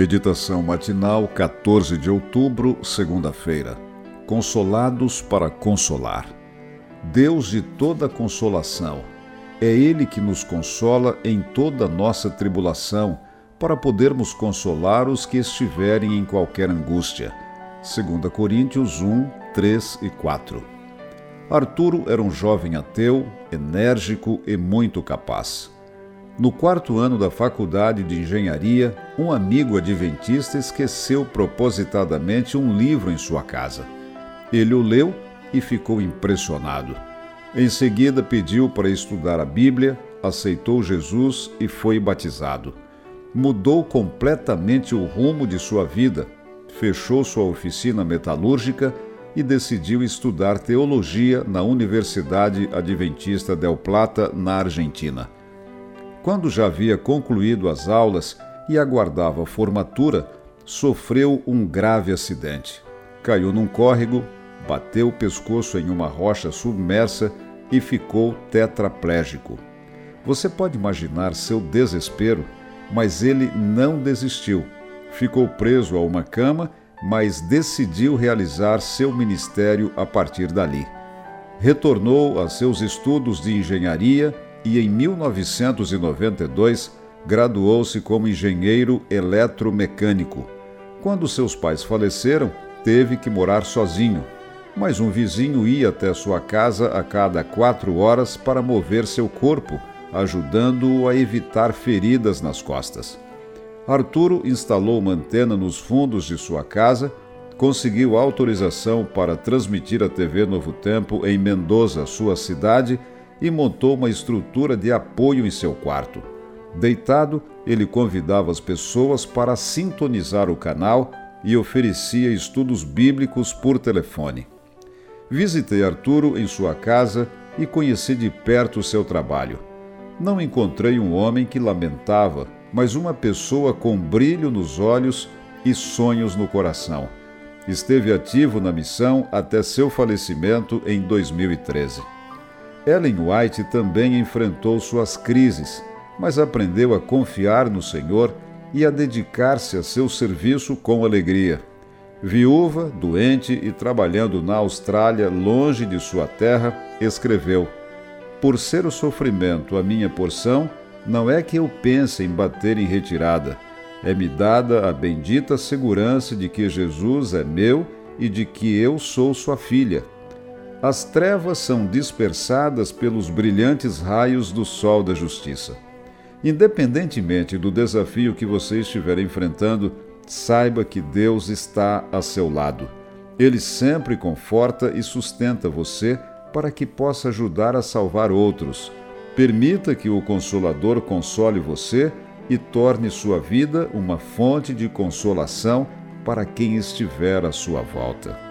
Meditação matinal, 14 de outubro, segunda-feira. Consolados para consolar. Deus de toda consolação. É Ele que nos consola em toda nossa tribulação, para podermos consolar os que estiverem em qualquer angústia. 2 Coríntios 1, 3 e 4. Arturo era um jovem ateu, enérgico e muito capaz. No quarto ano da faculdade de engenharia, um amigo adventista esqueceu propositadamente um livro em sua casa. Ele o leu e ficou impressionado. Em seguida, pediu para estudar a Bíblia, aceitou Jesus e foi batizado. Mudou completamente o rumo de sua vida, fechou sua oficina metalúrgica e decidiu estudar teologia na Universidade Adventista del Plata, na Argentina. Quando já havia concluído as aulas e aguardava a formatura, sofreu um grave acidente. Caiu num córrego, bateu o pescoço em uma rocha submersa e ficou tetraplégico. Você pode imaginar seu desespero, mas ele não desistiu. Ficou preso a uma cama, mas decidiu realizar seu ministério a partir dali. Retornou a seus estudos de engenharia e em 1992 graduou-se como engenheiro eletromecânico. Quando seus pais faleceram, teve que morar sozinho, mas um vizinho ia até sua casa a cada quatro horas para mover seu corpo, ajudando-o a evitar feridas nas costas. Arturo instalou uma antena nos fundos de sua casa, conseguiu autorização para transmitir a TV Novo Tempo em Mendoza, sua cidade, e montou uma estrutura de apoio em seu quarto. Deitado, ele convidava as pessoas para sintonizar o canal e oferecia estudos bíblicos por telefone. Visitei Arturo em sua casa e conheci de perto o seu trabalho. Não encontrei um homem que lamentava, mas uma pessoa com brilho nos olhos e sonhos no coração. Esteve ativo na missão até seu falecimento em 2013. Ellen White também enfrentou suas crises, mas aprendeu a confiar no Senhor e a dedicar-se a seu serviço com alegria. Viúva, doente e trabalhando na Austrália, longe de sua terra, escreveu: Por ser o sofrimento a minha porção, não é que eu pense em bater em retirada. É-me dada a bendita segurança de que Jesus é meu e de que eu sou sua filha as trevas são dispersadas pelos brilhantes raios do sol da justiça. Independentemente do desafio que você estiver enfrentando, saiba que Deus está a seu lado. Ele sempre conforta e sustenta você para que possa ajudar a salvar outros. Permita que o Consolador console você e torne sua vida uma fonte de consolação para quem estiver à sua volta.